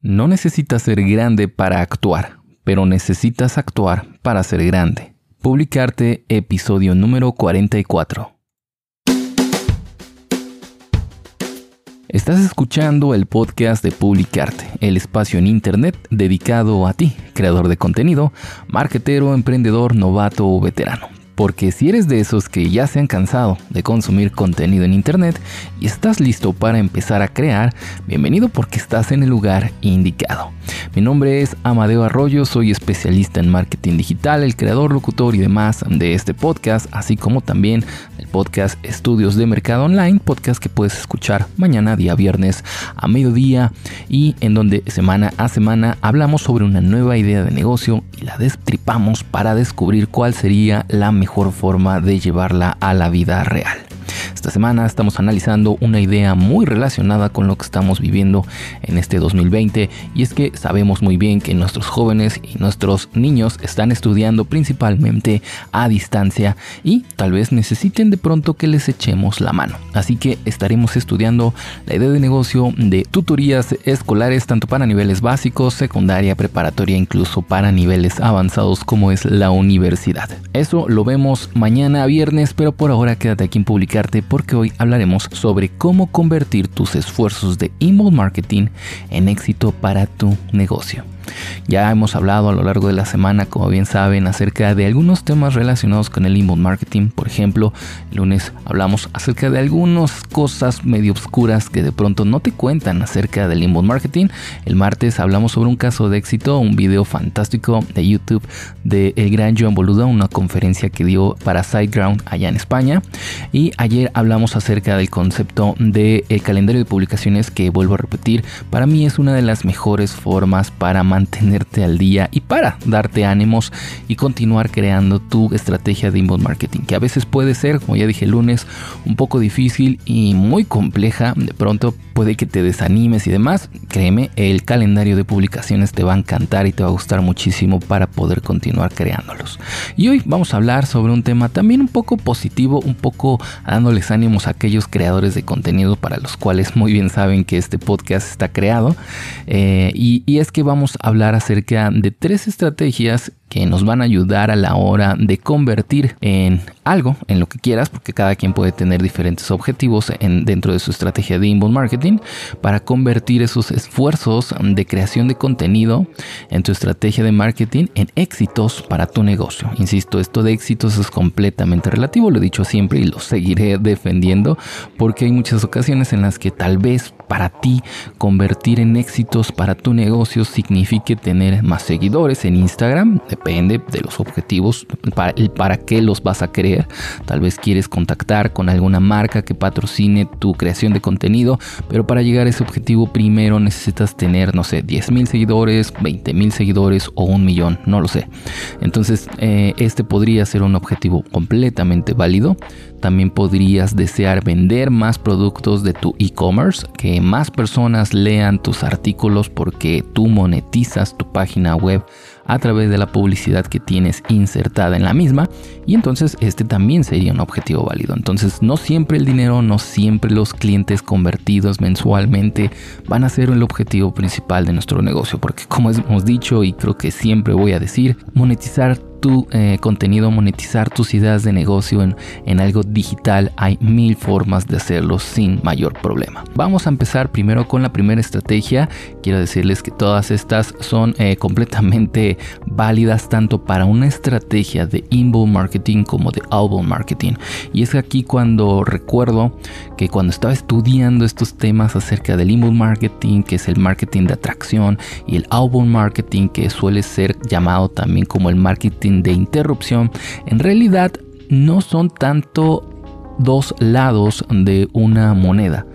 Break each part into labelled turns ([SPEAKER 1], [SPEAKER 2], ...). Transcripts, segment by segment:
[SPEAKER 1] No necesitas ser grande para actuar, pero necesitas actuar para ser grande. Publicarte episodio número 44. Estás escuchando el podcast de Publicarte, el espacio en Internet dedicado a ti, creador de contenido, marketero, emprendedor, novato o veterano porque si eres de esos que ya se han cansado de consumir contenido en Internet y estás listo para empezar a crear, bienvenido porque estás en el lugar indicado. Mi nombre es Amadeo Arroyo, soy especialista en marketing digital, el creador, locutor y demás de este podcast, así como también el podcast Estudios de Mercado Online, podcast que puedes escuchar mañana, día viernes a mediodía y en donde semana a semana hablamos sobre una nueva idea de negocio y la destripamos para descubrir cuál sería la mejor forma de llevarla a la vida real. Esta semana estamos analizando una idea muy relacionada con lo que estamos viviendo en este 2020 y es que sabemos muy bien que nuestros jóvenes y nuestros niños están estudiando principalmente a distancia y tal vez necesiten de pronto que les echemos la mano. Así que estaremos estudiando la idea de negocio de tutorías escolares tanto para niveles básicos, secundaria, preparatoria, incluso para niveles avanzados como es la universidad. Eso lo vemos mañana viernes, pero por ahora quédate aquí en publicarte porque hoy hablaremos sobre cómo convertir tus esfuerzos de email marketing en éxito para tu negocio. Ya hemos hablado a lo largo de la semana, como bien saben, acerca de algunos temas relacionados con el inbound marketing. Por ejemplo, el lunes hablamos acerca de algunas cosas medio obscuras que de pronto no te cuentan acerca del inbound marketing. El martes hablamos sobre un caso de éxito, un video fantástico de YouTube de el gran Joan Boluda, una conferencia que dio para SiteGround allá en España. Y ayer hablamos acerca del concepto del calendario de publicaciones que vuelvo a repetir, para mí es una de las mejores formas para mantener mantenerte al día y para darte ánimos y continuar creando tu estrategia de inbound marketing, que a veces puede ser, como ya dije el lunes, un poco difícil y muy compleja. De pronto puede que te desanimes y demás. Créeme, el calendario de publicaciones te va a encantar y te va a gustar muchísimo para poder continuar creándolos. Y hoy vamos a hablar sobre un tema también un poco positivo, un poco dándoles ánimos a aquellos creadores de contenido para los cuales muy bien saben que este podcast está creado. Eh, y, y es que vamos a hablar acerca de tres estrategias que nos van a ayudar a la hora de convertir en algo, en lo que quieras, porque cada quien puede tener diferentes objetivos en, dentro de su estrategia de inbound marketing, para convertir esos esfuerzos de creación de contenido en tu estrategia de marketing en éxitos para tu negocio. Insisto, esto de éxitos es completamente relativo, lo he dicho siempre y lo seguiré defendiendo, porque hay muchas ocasiones en las que tal vez para ti convertir en éxitos para tu negocio signifique tener más seguidores en Instagram, depende de los objetivos, para, para qué los vas a creer. Tal vez quieres contactar con alguna marca que patrocine tu creación de contenido, pero para llegar a ese objetivo primero necesitas tener, no sé, 10 mil seguidores, 20 mil seguidores o un millón, no lo sé. Entonces, eh, este podría ser un objetivo completamente válido. También podrías desear vender más productos de tu e-commerce, que más personas lean tus artículos porque tú monetizas tu página web a través de la publicidad que tienes insertada en la misma y entonces este también sería un objetivo válido. Entonces no siempre el dinero, no siempre los clientes convertidos mensualmente van a ser el objetivo principal de nuestro negocio porque como hemos dicho y creo que siempre voy a decir, monetizar tu eh, contenido, monetizar tus ideas de negocio en, en, algo digital, hay mil formas de hacerlo sin mayor problema. Vamos a empezar primero con la primera estrategia. Quiero decirles que todas estas son eh, completamente válidas tanto para una estrategia de inbound marketing como de outbound marketing. Y es aquí cuando recuerdo que cuando estaba estudiando estos temas acerca del inbound marketing, que es el marketing de atracción, y el outbound marketing, que suele ser llamado también como el marketing de interrupción en realidad no son tanto dos lados de una moneda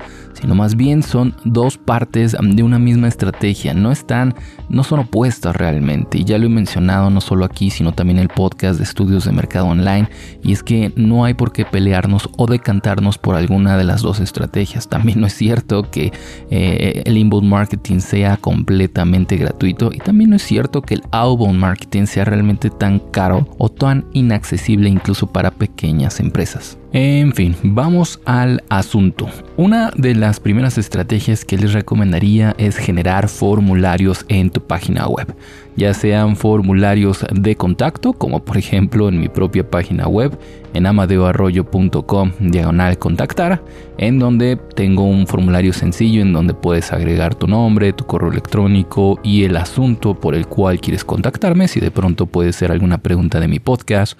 [SPEAKER 1] sino más bien son dos partes de una misma estrategia. No están, no son opuestas realmente. Y ya lo he mencionado no solo aquí, sino también en el podcast de estudios de mercado online. Y es que no hay por qué pelearnos o decantarnos por alguna de las dos estrategias. También no es cierto que eh, el inbound marketing sea completamente gratuito. Y también no es cierto que el outbound marketing sea realmente tan caro o tan inaccesible incluso para pequeñas empresas. En fin, vamos al asunto. Una de las primeras estrategias que les recomendaría es generar formularios en tu página web, ya sean formularios de contacto, como por ejemplo en mi propia página web, en amadeoarroyo.com diagonal contactar, en donde tengo un formulario sencillo en donde puedes agregar tu nombre, tu correo electrónico y el asunto por el cual quieres contactarme, si de pronto puede ser alguna pregunta de mi podcast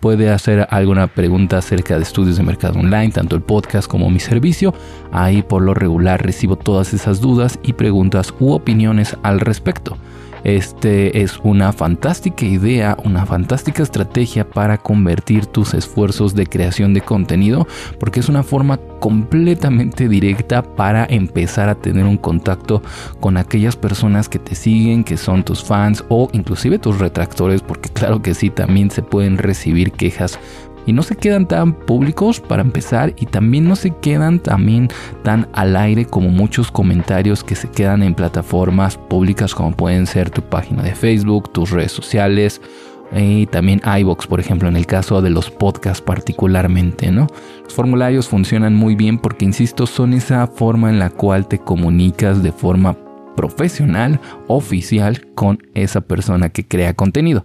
[SPEAKER 1] puede hacer alguna pregunta acerca de estudios de mercado online, tanto el podcast como mi servicio. Ahí por lo regular recibo todas esas dudas y preguntas u opiniones al respecto. Este es una fantástica idea, una fantástica estrategia para convertir tus esfuerzos de creación de contenido, porque es una forma completamente directa para empezar a tener un contacto con aquellas personas que te siguen, que son tus fans o inclusive tus retractores, porque claro que sí, también se pueden recibir quejas y no se quedan tan públicos para empezar y también no se quedan también tan al aire como muchos comentarios que se quedan en plataformas públicas como pueden ser tu página de Facebook, tus redes sociales y también iBox, por ejemplo, en el caso de los podcasts particularmente, ¿no? Los formularios funcionan muy bien porque, insisto, son esa forma en la cual te comunicas de forma profesional, oficial, con esa persona que crea contenido.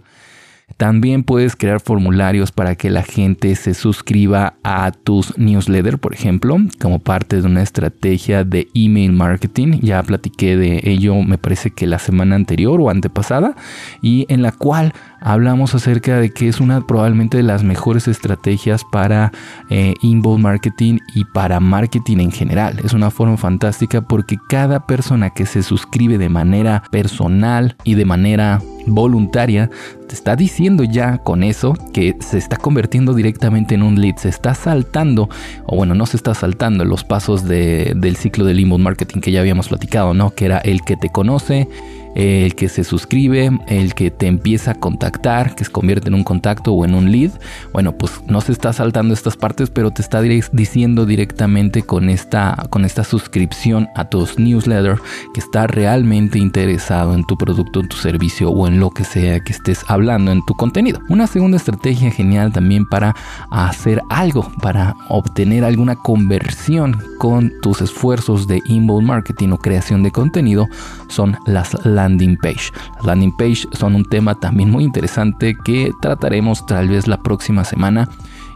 [SPEAKER 1] También puedes crear formularios para que la gente se suscriba a tus newsletters, por ejemplo, como parte de una estrategia de email marketing. Ya platiqué de ello, me parece que la semana anterior o antepasada, y en la cual hablamos acerca de que es una probablemente de las mejores estrategias para eh, inbound marketing y para marketing en general. Es una forma fantástica porque cada persona que se suscribe de manera personal y de manera voluntaria te está diciendo ya con eso que se está convirtiendo directamente en un lead, se está saltando, o bueno, no se está saltando los pasos del ciclo del inbound marketing que ya habíamos platicado, ¿no? Que era el que te conoce, el que se suscribe, el que te empieza a contactar, que se convierte en un contacto o en un lead, bueno, pues no se está saltando estas partes, pero te está diciendo directamente con esta, con esta suscripción a tus newsletters que está realmente interesado en tu producto, en tu servicio o en lo que sea que estés hablando en tu contenido. Una segunda estrategia genial también para hacer algo, para obtener alguna conversión con tus esfuerzos de inbound marketing o creación de contenido son las landing page. Las landing page son un tema también muy interesante que trataremos tal vez la próxima semana.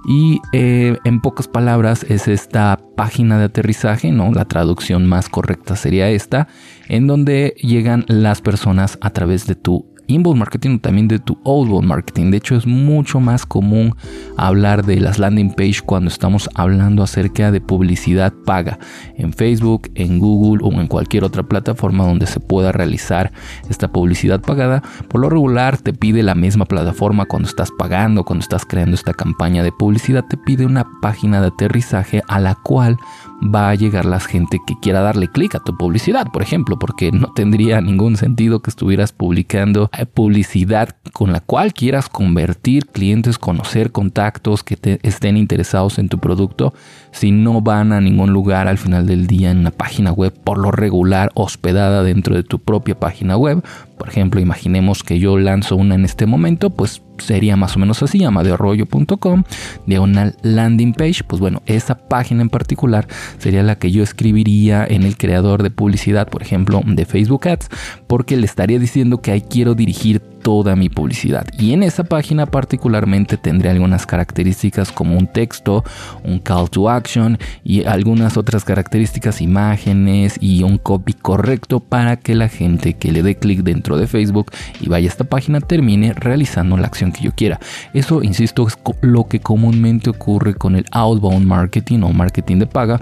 [SPEAKER 1] Y eh, en pocas palabras es esta página de aterrizaje, ¿no? La traducción más correcta sería esta, en donde llegan las personas a través de tu inbound marketing también de tu outbound marketing. De hecho, es mucho más común hablar de las landing page cuando estamos hablando acerca de publicidad paga en Facebook, en Google o en cualquier otra plataforma donde se pueda realizar esta publicidad pagada. Por lo regular, te pide la misma plataforma cuando estás pagando, cuando estás creando esta campaña de publicidad, te pide una página de aterrizaje a la cual va a llegar la gente que quiera darle clic a tu publicidad, por ejemplo, porque no tendría ningún sentido que estuvieras publicando publicidad con la cual quieras convertir clientes, conocer contactos que te estén interesados en tu producto si no van a ningún lugar al final del día en una página web por lo regular hospedada dentro de tu propia página web. Por ejemplo, imaginemos que yo lanzo una en este momento, pues sería más o menos así, amadeorollo.com, diagonal landing page, pues bueno, esa página en particular sería la que yo escribiría en el creador de publicidad, por ejemplo, de Facebook Ads, porque le estaría diciendo que ahí quiero dirigir toda mi publicidad. Y en esa página particularmente tendré algunas características como un texto, un call to action y algunas otras características, imágenes y un copy correcto para que la gente que le dé clic dentro de Facebook y vaya a esta página termine realizando la acción que yo quiera. Eso, insisto, es lo que comúnmente ocurre con el outbound marketing o marketing de paga,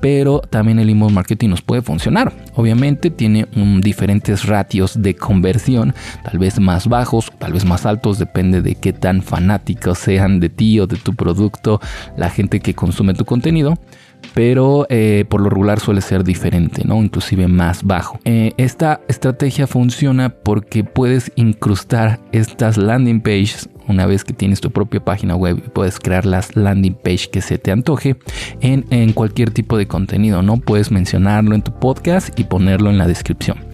[SPEAKER 1] pero también el inbound marketing nos puede funcionar. Obviamente tiene diferentes ratios de conversión, tal vez más bajos, tal vez más altos, depende de qué tan fanáticos sean de ti o de tu producto la gente que consume tu contenido pero eh, por lo regular suele ser diferente, ¿no? Inclusive más bajo. Eh, esta estrategia funciona porque puedes incrustar estas landing pages una vez que tienes tu propia página web puedes crear las landing page que se te antoje en, en cualquier tipo de contenido, ¿no? Puedes mencionarlo en tu podcast y ponerlo en la descripción.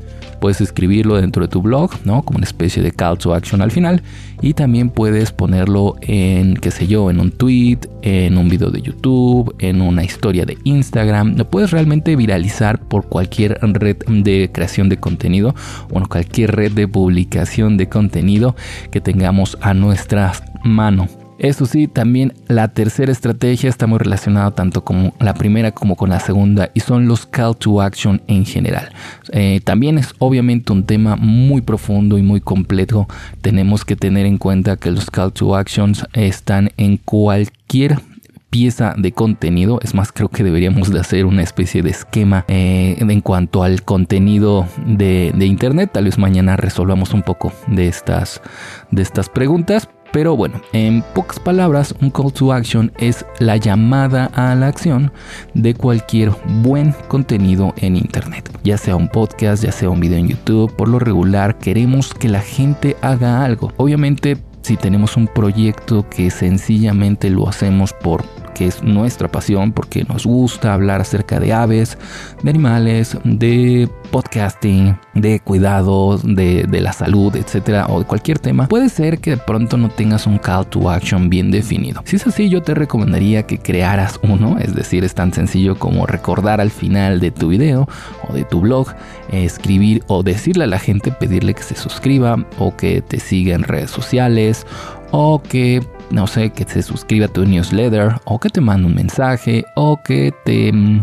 [SPEAKER 1] Puedes escribirlo dentro de tu blog, ¿no? Como una especie de call to action al final. Y también puedes ponerlo en, qué sé yo, en un tweet, en un video de YouTube, en una historia de Instagram. Lo puedes realmente viralizar por cualquier red de creación de contenido, bueno, cualquier red de publicación de contenido que tengamos a nuestra mano. Eso sí, también la tercera estrategia está muy relacionada tanto con la primera como con la segunda y son los call to action en general. Eh, también es obviamente un tema muy profundo y muy complejo. Tenemos que tener en cuenta que los call to actions están en cualquier pieza de contenido. Es más, creo que deberíamos de hacer una especie de esquema eh, en cuanto al contenido de, de, Internet. Tal vez mañana resolvamos un poco de estas, de estas preguntas. Pero bueno, en pocas palabras, un call to action es la llamada a la acción de cualquier buen contenido en Internet. Ya sea un podcast, ya sea un video en YouTube, por lo regular queremos que la gente haga algo. Obviamente, si tenemos un proyecto que sencillamente lo hacemos por que es nuestra pasión porque nos gusta hablar acerca de aves, de animales, de podcasting, de cuidados, de, la salud, etcétera, o de cualquier tema, puede ser que de pronto no tengas un call to action bien definido. Si es así, yo te recomendaría que crearas uno, es decir, es tan sencillo como recordar al final de tu video o de tu blog, escribir o decirle a la gente, pedirle que se suscriba o que te siga en redes sociales o que no sé, que se suscriba a tu newsletter o que te mande un mensaje o que te mm,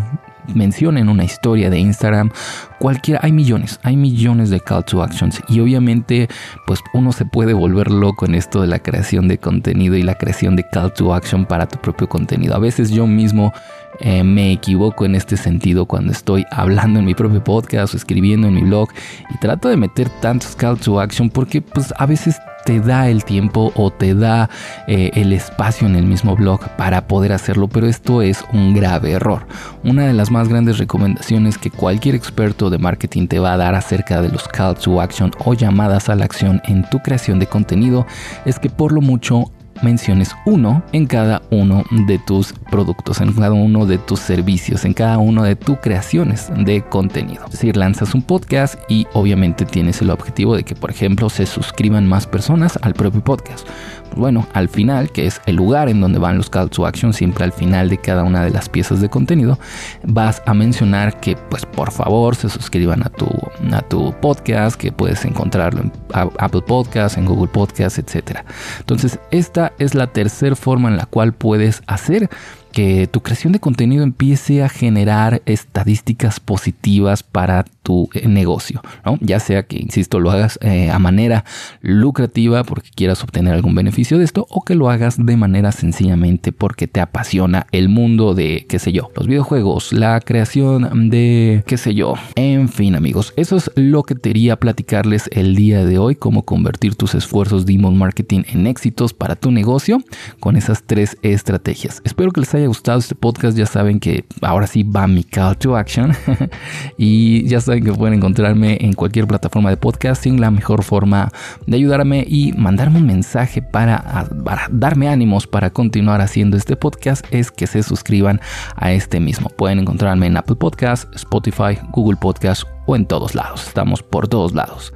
[SPEAKER 1] mencionen una historia de Instagram, cualquiera, hay millones, hay millones de call to actions y obviamente pues uno se puede volver loco en esto de la creación de contenido y la creación de call to action para tu propio contenido. A veces yo mismo eh, me equivoco en este sentido cuando estoy hablando en mi propio podcast o escribiendo en mi blog y trato de meter tantos call to action porque pues a veces te da el tiempo o te da eh, el espacio en el mismo blog para poder hacerlo, pero esto es un grave error. Una de las más grandes recomendaciones que cualquier experto de marketing te va a dar acerca de los call to action o llamadas a la acción en tu creación de contenido es que por lo mucho menciones uno en cada uno de tus productos, en cada uno de tus servicios, en cada uno de tus creaciones de contenido. Es decir, lanzas un podcast y obviamente tienes el objetivo de que, por ejemplo, se suscriban más personas al propio podcast bueno, al final, que es el lugar en donde van los call to action, siempre al final de cada una de las piezas de contenido, vas a mencionar que pues por favor se suscriban a tu, a tu podcast, que puedes encontrarlo en Apple Podcasts, en Google Podcasts, etc. Entonces, esta es la tercera forma en la cual puedes hacer que tu creación de contenido empiece a generar estadísticas positivas para tu eh, negocio. Ya sea que, insisto, lo hagas eh, a manera lucrativa porque quieras obtener algún beneficio de esto o que lo hagas de manera sencillamente porque te apasiona el mundo de, qué sé yo, los videojuegos, la creación de, qué sé yo. En fin, amigos, eso es lo que quería platicarles el día de hoy, cómo convertir tus esfuerzos de email marketing en éxitos para tu negocio con esas tres estrategias. Espero que les haya gustado este podcast, ya saben que ahora sí va mi call to action. y ya saben que pueden encontrarme en cualquier plataforma de podcasting. La mejor forma de ayudarme y mandarme un mensaje para, para darme ánimos para continuar haciendo este podcast es que se suscriban a este mismo. Pueden encontrarme en Apple Podcasts, Spotify, Google Podcasts o en todos lados. Estamos por todos lados.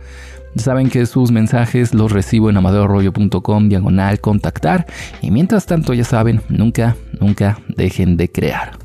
[SPEAKER 1] Saben que sus mensajes los recibo en amadorrollo.com diagonal contactar. Y mientras tanto, ya saben, nunca, nunca dejen de crear.